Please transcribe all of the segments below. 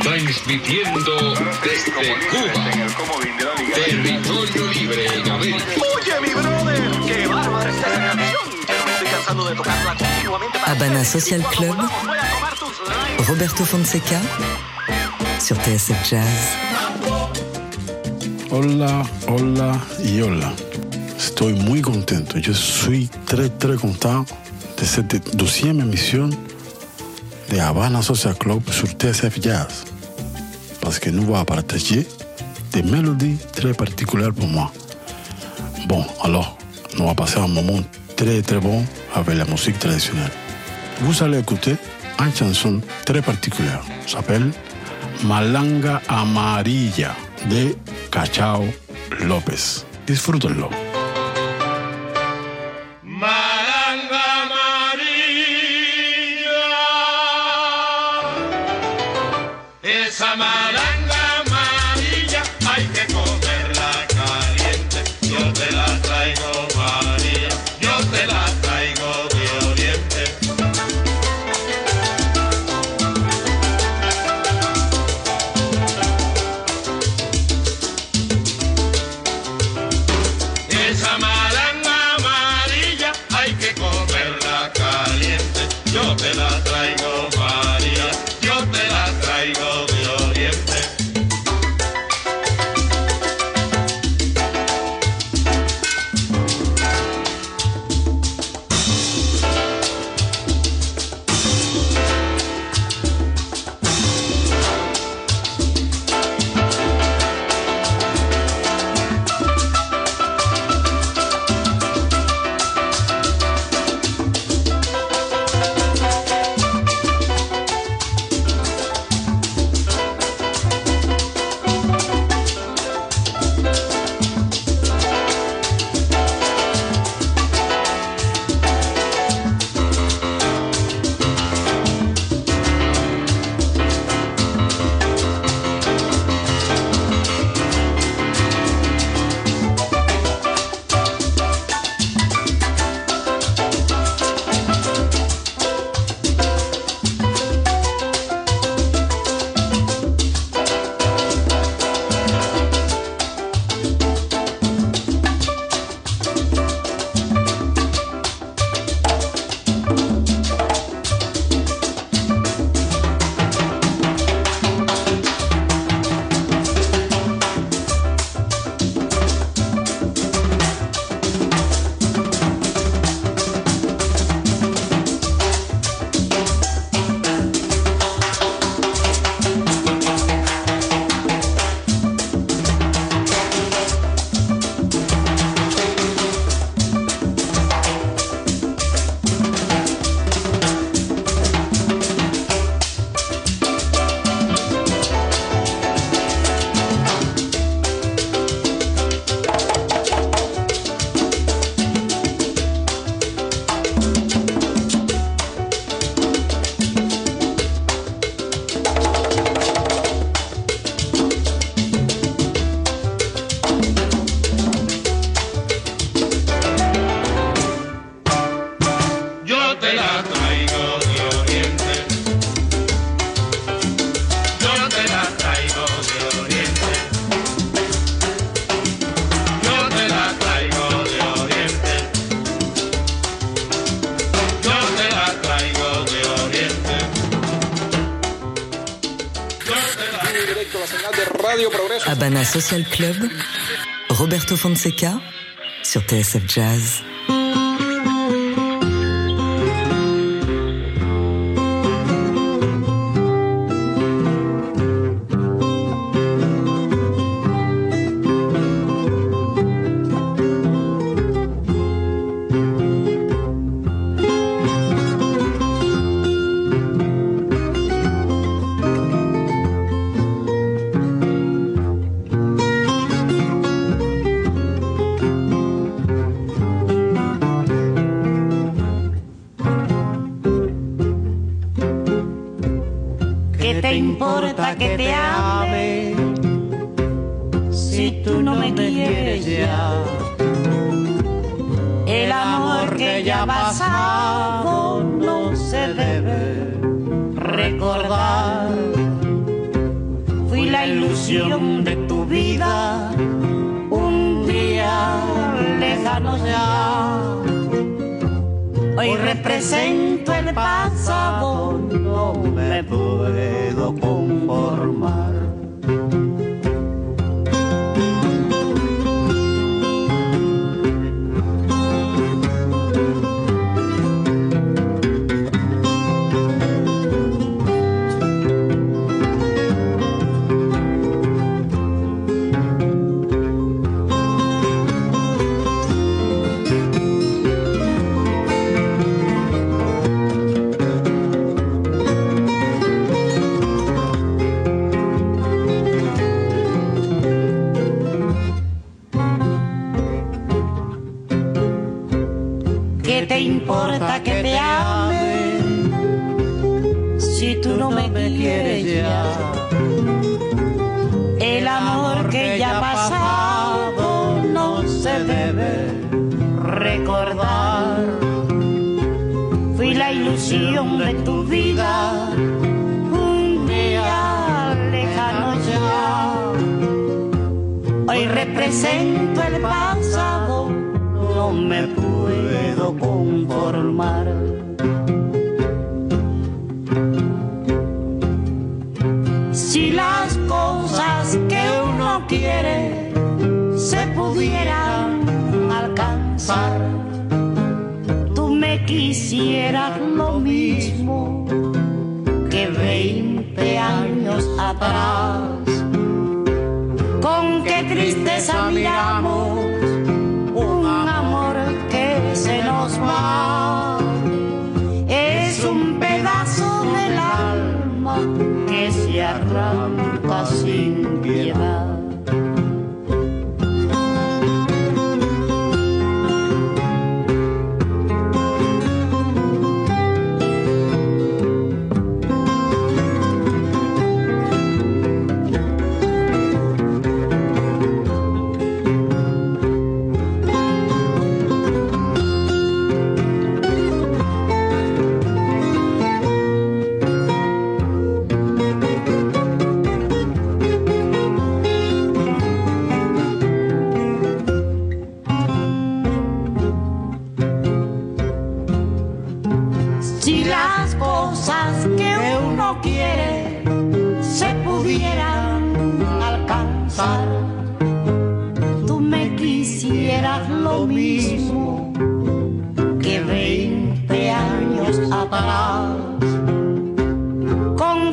transmitiendo desde Cuba, territorio libre en América. Oye, mi brother, qué bárbara esta canción. Pero me estoy cansando de tocarla continuamente. Habana Social Club. Roberto Fonseca sur TSF Jazz. Hola, hola y hola. Estoy muy contento. Je suis très, très content de cette douzième émission de Havana Social Club sur TSF Jazz. Parce que nous allons partager des mélodies très particulières pour moi. Bon, alors, nous allons passer un moment très, très bon avec la musique traditionnelle. Vous allez écouter une chanson très particulière. S'appelle Malanga Amarilla de Cachao López. Disfrútenlo. Habana Social Club, Roberto Fonseca sur TSF Jazz. Tú me quisieras lo mismo que 20 años atrás. Con qué tristeza miramos un amor que se nos va. Es un pedazo del alma que se arranca sin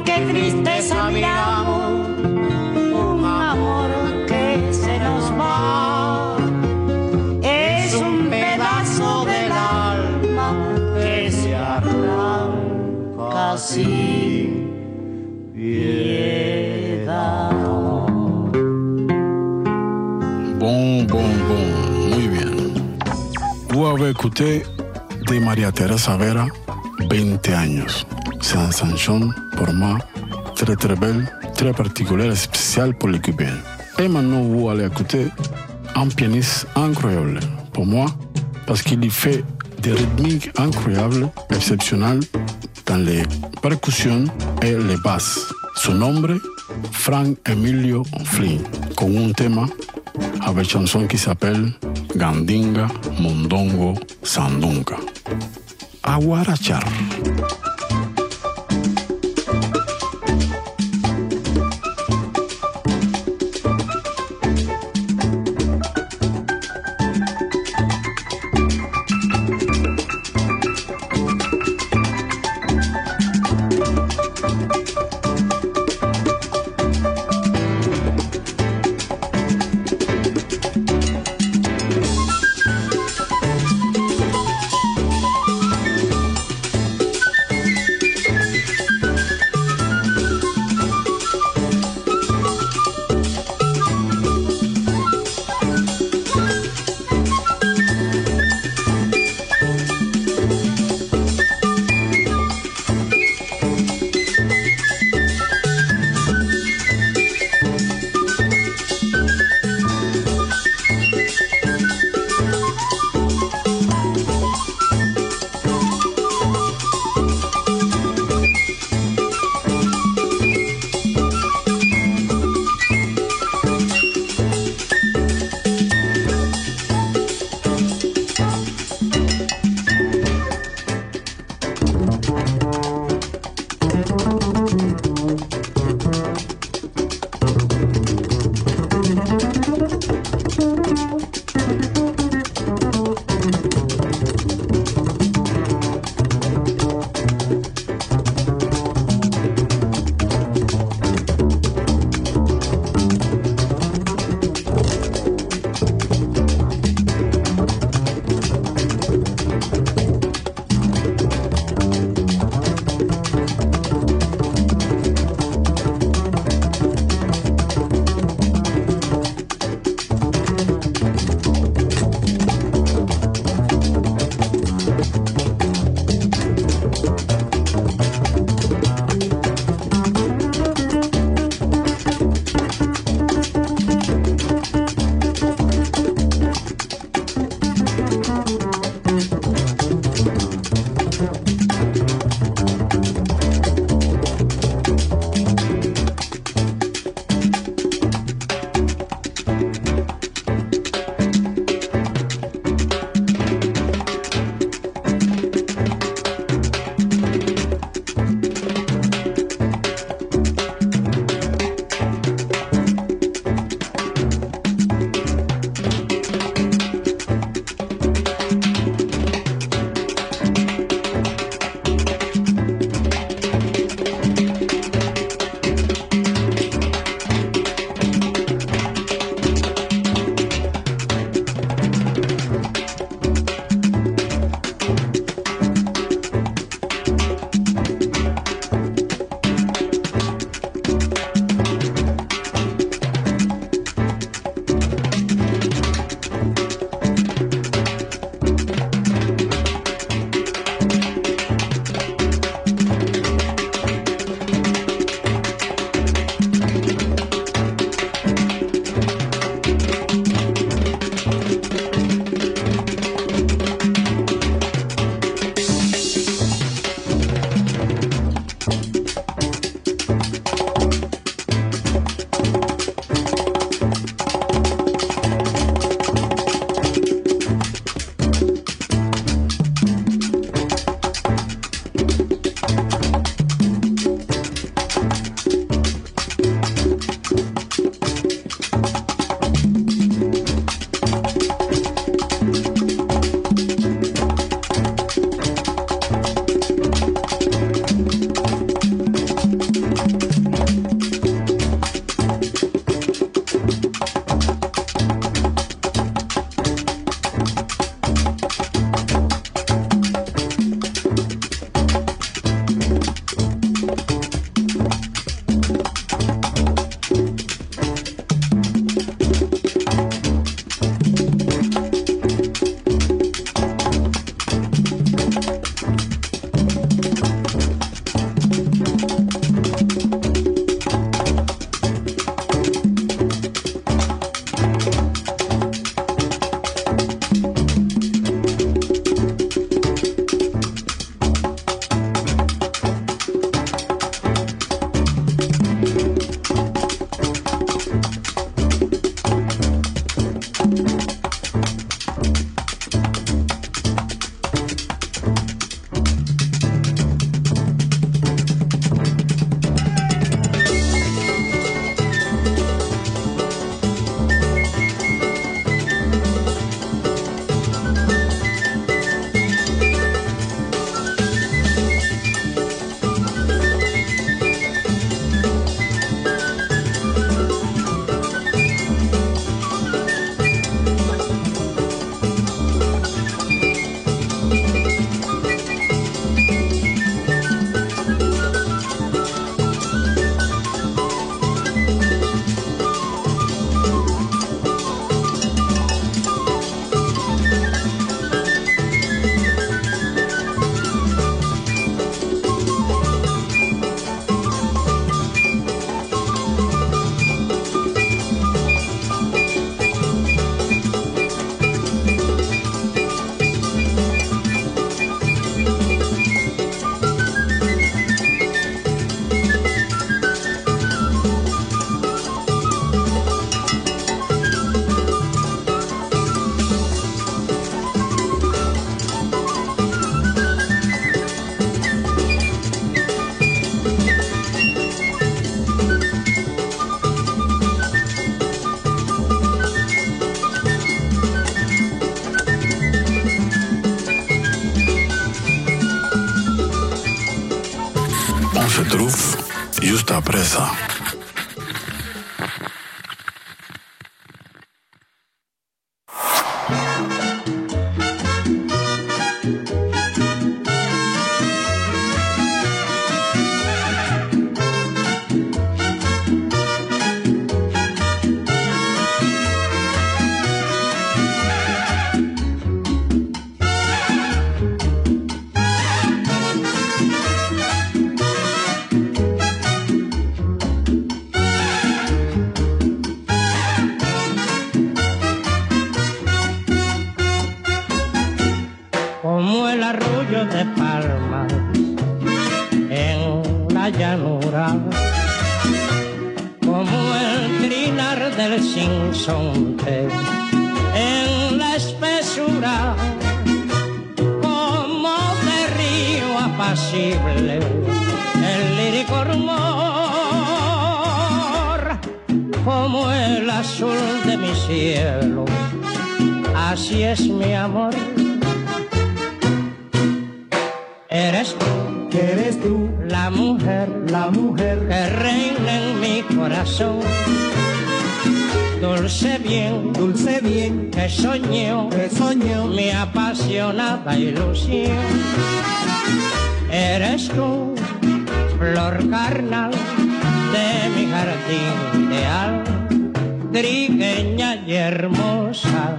qué tristeza miramos un amor que se nos va. Es un pedazo del alma que se arranca sin piedad. Bon, bon, bon, muy bien. Vous écouté de María Teresa Vera, 20 años. C'est un très très belle, très particulière et spéciale pour les Cubains. Et maintenant, vous allez écouter un pianiste incroyable pour moi parce qu'il fait des rythmiques incroyables, exceptionnelles dans les percussions et les basses. Son nombre, Frank Emilio Flynn, con un tema avec chanson qui s'appelle Gandinga, Mondongo, Sandunga. Aguarachar. Es mi amor. Eres tú, eres tú, la mujer, la mujer. Que reina en mi corazón. Dulce bien, dulce bien, que soñó, que soñó mi apasionada ilusión. Eres tú, flor carnal de mi jardín ideal, trigueña y hermosa,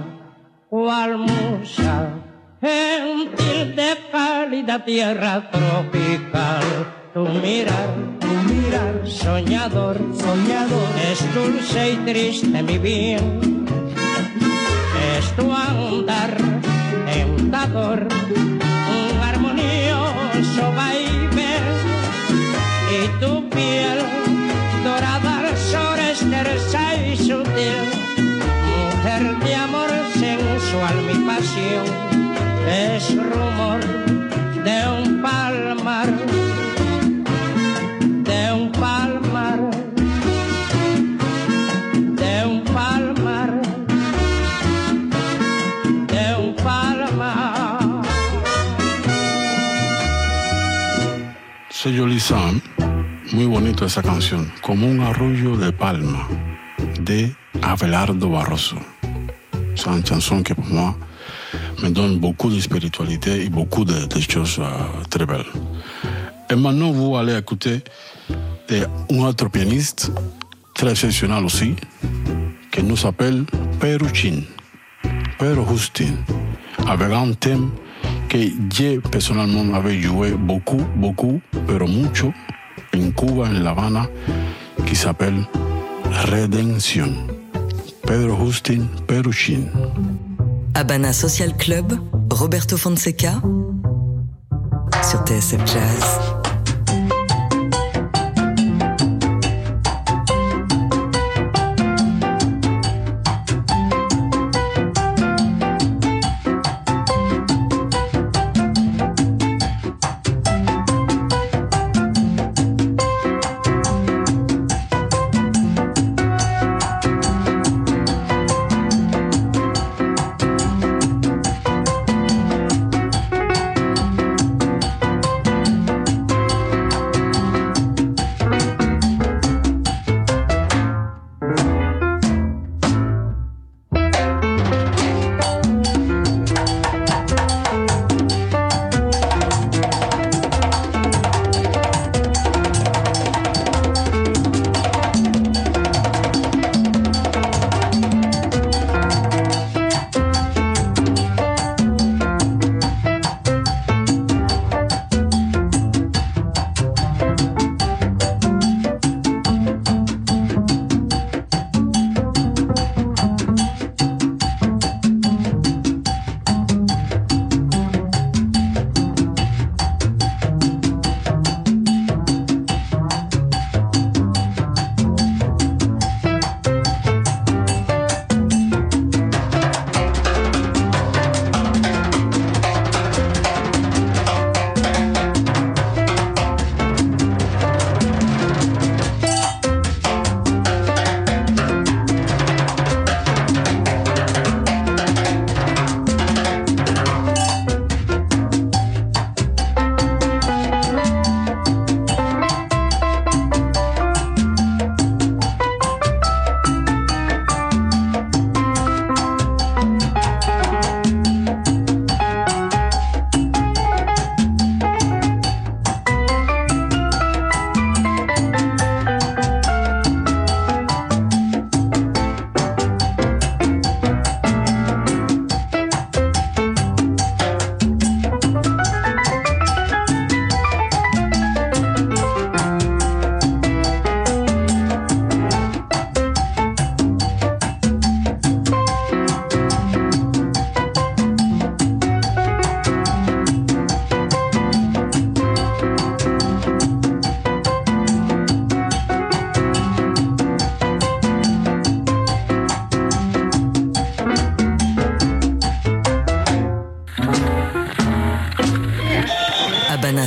tierra tropical. Tu mirar, tu mirar, soñador, soñador, es dulce y triste mi bien. Ça, hein? Muy bonito esa canción. Como un arroyo de palma de Abelardo Barroso. C'est une chanson qui pour moi me donne beaucoup de spiritualité et beaucoup de, de choses euh, très belles. Et maintenant, vous allez écouter un autre pianiste très exceptionnel aussi, qui nous s'appelle Peruchin, Pero Justin, avec un thème que yo personalmente había joué beaucoup, beaucoup, pero mucho en Cuba, en La Habana, que se llama Redención. Pedro Justin Peruchin. Habana Social Club, Roberto Fonseca, sur TSF Jazz.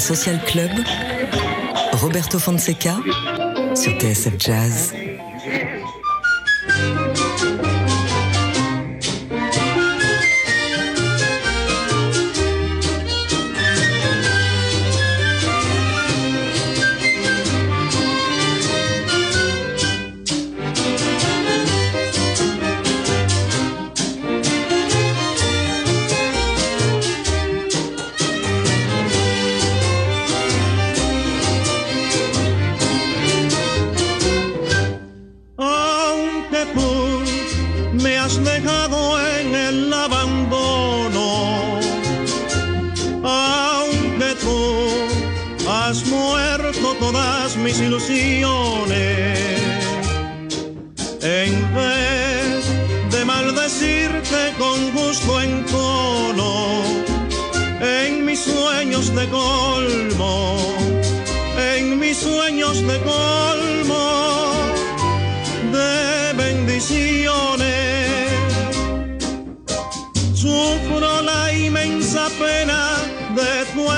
Social Club, Roberto Fonseca sur TSF Jazz.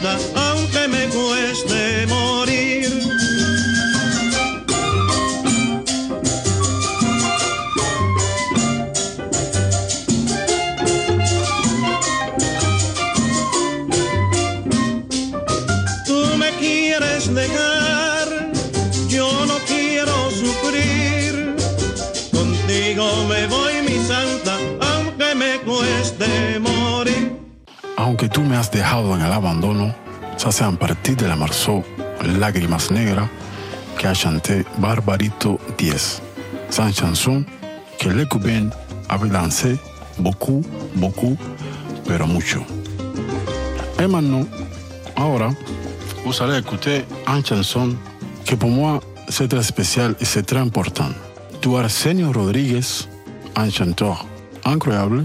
Mi santa, tú me has dejado en el abandono, ça c'est en partie de la morceau Lágrimas Negras que a chanté Barbarito 10. C'est une chanson que les cubains avaient dansé beaucoup, beaucoup, pero mucho. Et maintenant, ahora, vous allez écouter une chanson que pour moi c'est très spécial et c'est très important. Tu Arsenio Rodríguez, un chanteur incroyable.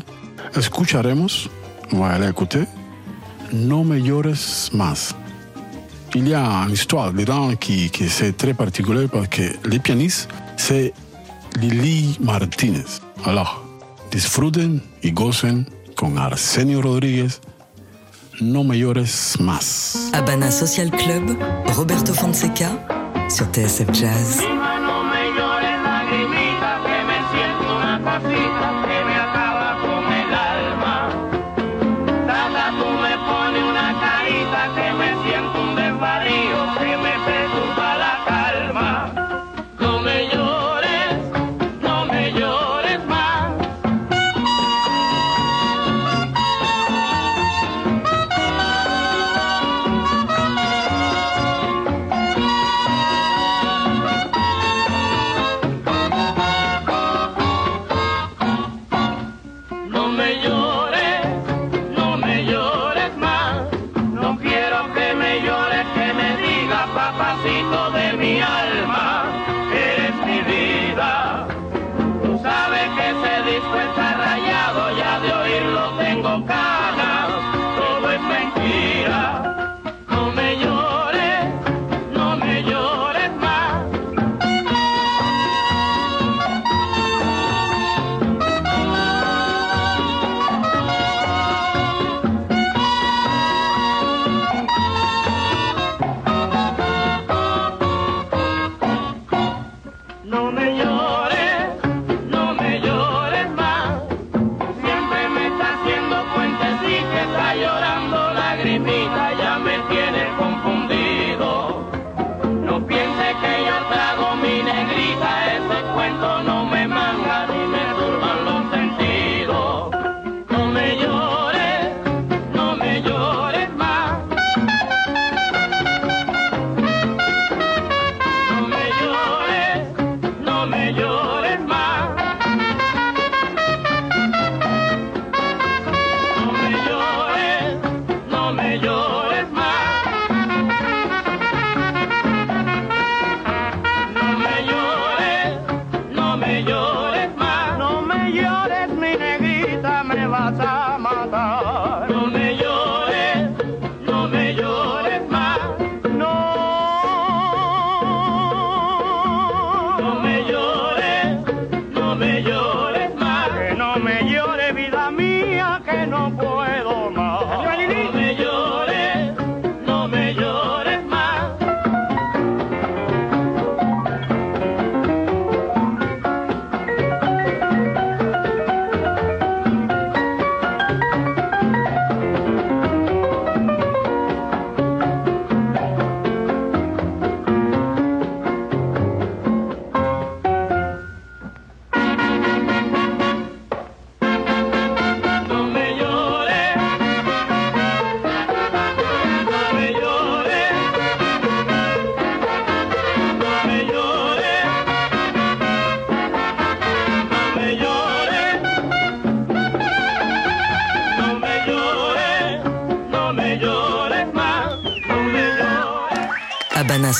Escucharemos, va aller écouter, No me llores más. Il y a une histoire dedans qui, qui c'est très particulier parce que le pianiste, c'est Lili Martínez. Alors, disfruten y gocen con Arsenio Rodríguez, No me llores más. Habana Social Club, Roberto Fonseca sur TSF Jazz.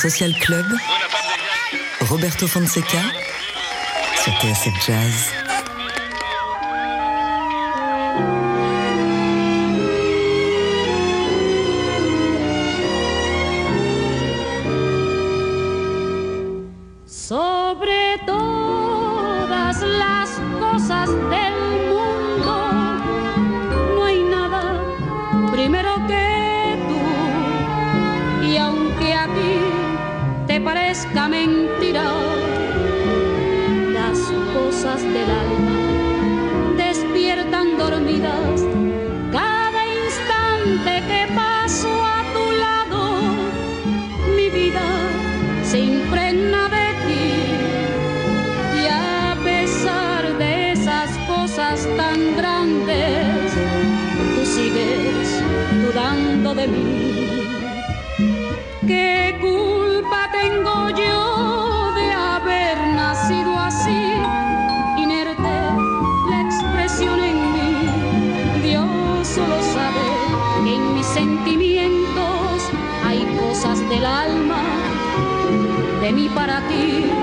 Social Club, Roberto Fonseca sur TSF Jazz. Tan grandes, tú sigues dudando de mí. ¿Qué culpa tengo yo de haber nacido así? Inerte la expresión en mí. Dios solo sabe que en mis sentimientos hay cosas del alma de mí para ti.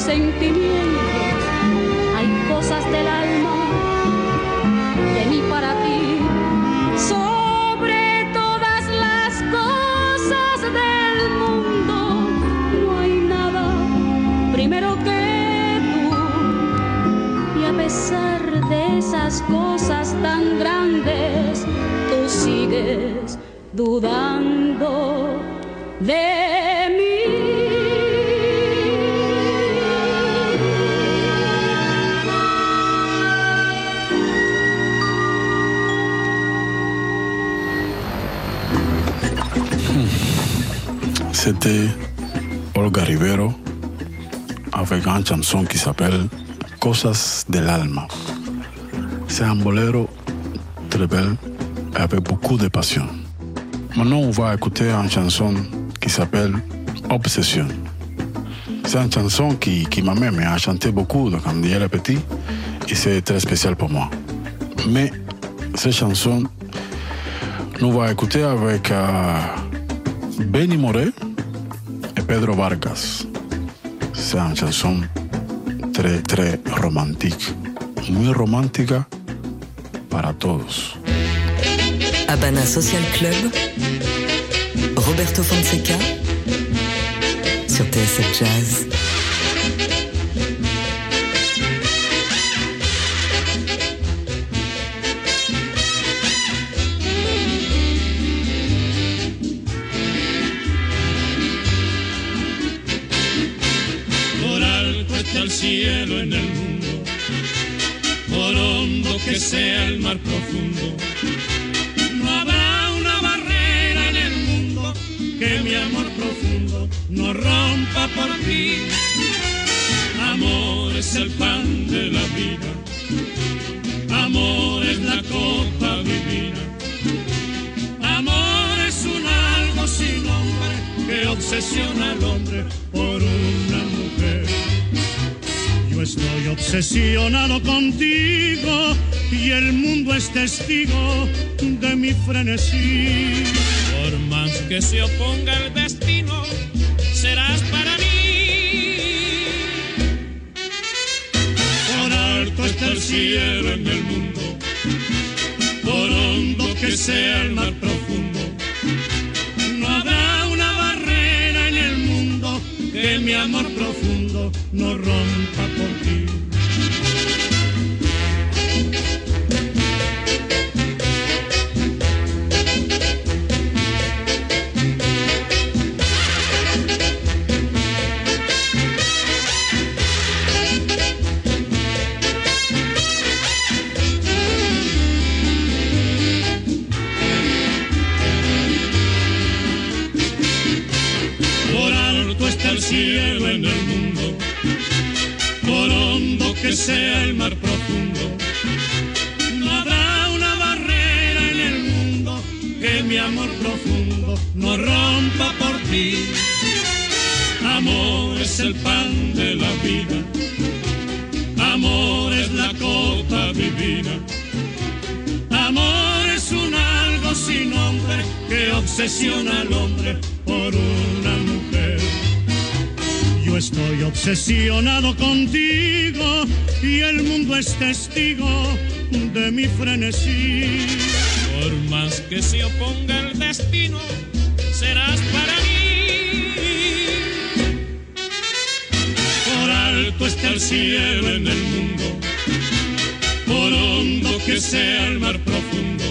Sentimientos hay cosas del alma de mí para ti. Sobre todas las cosas del mundo no hay nada primero que tú. Y a pesar de esas cosas tan grandes, tú sigues dudando C'était Olga Rivero avec une chanson qui s'appelle Cosas del Alma. C'est un bolero très et avec beaucoup de passion. Maintenant, on va écouter une chanson qui s'appelle Obsession. C'est une chanson qui, qui ma mère a chanté beaucoup quand j'étais petit et c'est très spécial pour moi. Mais cette chanson, nous va écouter avec euh, Benny Moré et Pedro Vargas. C'est une chanson très, très romantique. Muy romántica para todos. Habana Social Club, Roberto Fonseca sur TSF Jazz. Cielo en el mundo, por hondo que sea el mar profundo. No habrá una barrera en el mundo que mi amor profundo no rompa por ti. Amor es el pan de la vida, amor es la copa divina. Amor es un algo sin nombre que obsesiona al hombre estoy obsesionado contigo y el mundo es testigo de mi frenesí. Por más que se oponga el destino, serás para mí. Por alto está el cielo en el mundo, por hondo que sea el mar amor profundo no rompa por ti. Es el pan de la vida, amor es la copa divina. Amor es un algo sin nombre que obsesiona al hombre por una mujer. Yo estoy obsesionado contigo y el mundo es testigo de mi frenesí. Por más que se oponga el destino, serás para está el cielo en el mundo, por hondo que sea el mar profundo.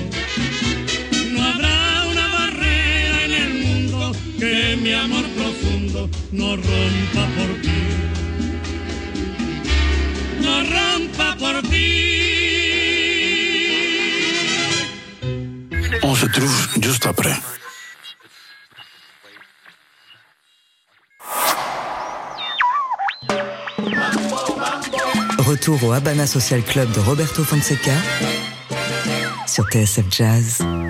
No habrá una barrera en el mundo que mi amor profundo no rompa por ti. No rompa por ti. On se trouve juste après. Au Habana Social Club de Roberto Fonseca sur TSF Jazz.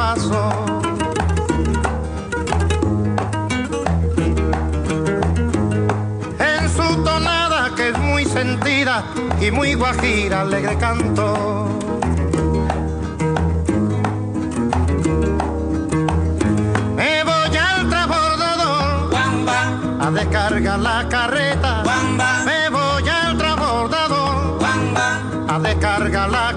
Paso. en su tonada que es muy sentida y muy guajira, alegre canto. Me voy al transbordador a descargar la carreta. Me voy al transbordador a descargar la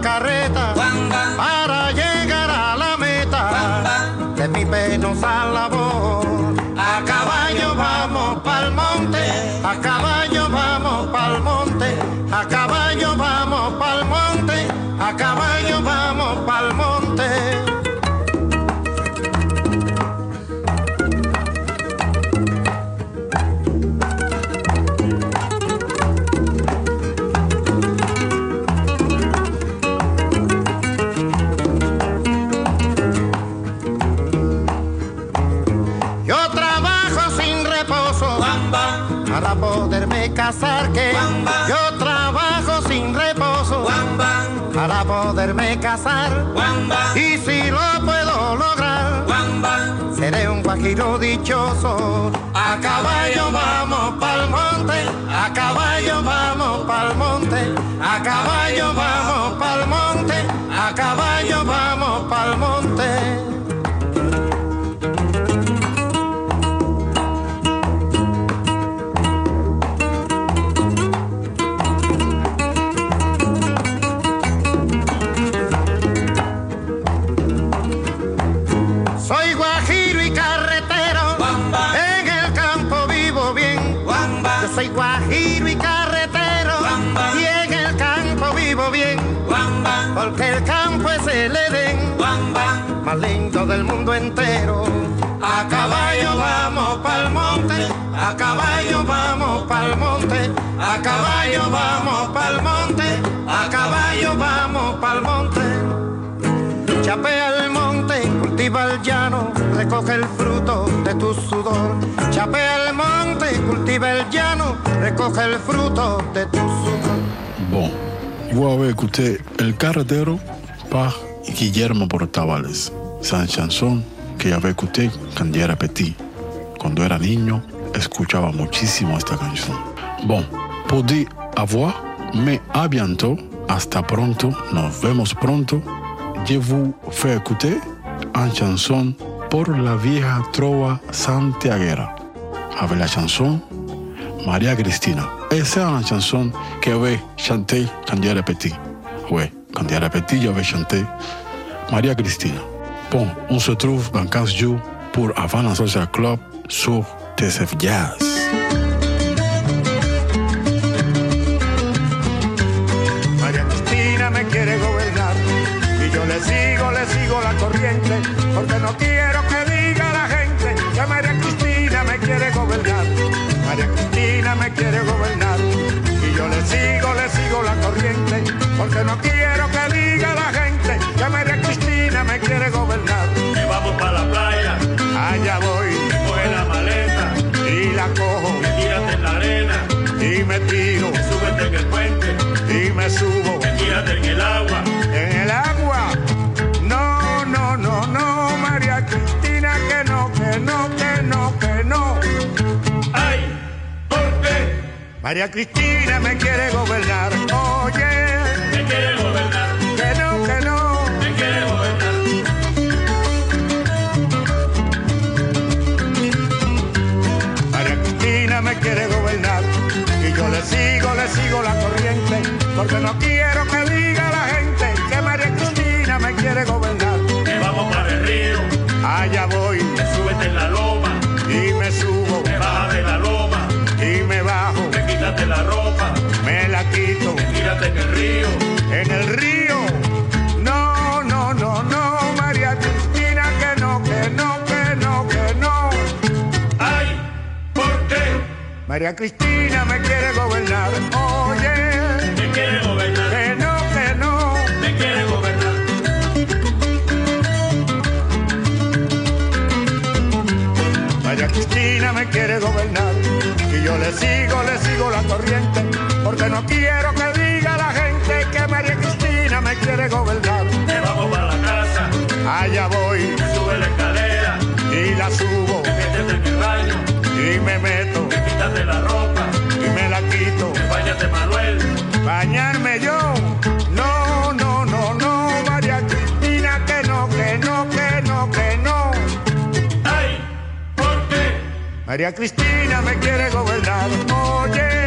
guajiro dichoso. A caballo vamos pa'l monte a caballo vamos pa'l monte a caballo vamos a caballo vamos pa'l monte, a caballo vamos pa'l monte, a caballo vamos pa'l monte. Chapea el monte, cultiva el llano, recoge el fruto de tu sudor. Chapea el monte, cultiva el llano, recoge el fruto de tus Bon, vous écouté El Carretero par Guillermo Portavales. Une chanson que j'avais écoutée quand j'étais petit. Cuando era niño, escuchaba muchísimo esta canción. Bon, pour dire au revoir, mais à bientôt, hasta pronto, nos vemos pronto. Je vous fais écouter une chanson por la vieja trova santiaguera. Avec la chanson María Cristina. Esa es una chanson que j'avais chanté quand j'étais petit. Oui, quand j'étais petit, j'avais chanté María Cristina. Bon, on se trouve dans 15 jours pour Havana Social Club sur TSF Jazz. María Cristina me quiere gobernar y yo le sigo, le sigo la corriente porque no quiero que diga la gente que María Cristina me quiere gobernar. María Cristina me quiere gobernar y yo le sigo, le sigo la corriente porque no quiero que María Cristina me quiere gobernar. Oye, me quiere gobernar? que no, que no. Me quiere gobernar. María Cristina me quiere gobernar. Y yo le sigo, le sigo la corriente. Porque no quiero María Cristina me quiere gobernar. Oye, me quiere gobernar? que no, que no. Me quiere gobernar. María Cristina me quiere gobernar. Bañarme yo. No, no, no, no, María Cristina, que no, que no, que no, que no. ¡Ay! ¿Por qué María Cristina me quiere gobernar. Oye,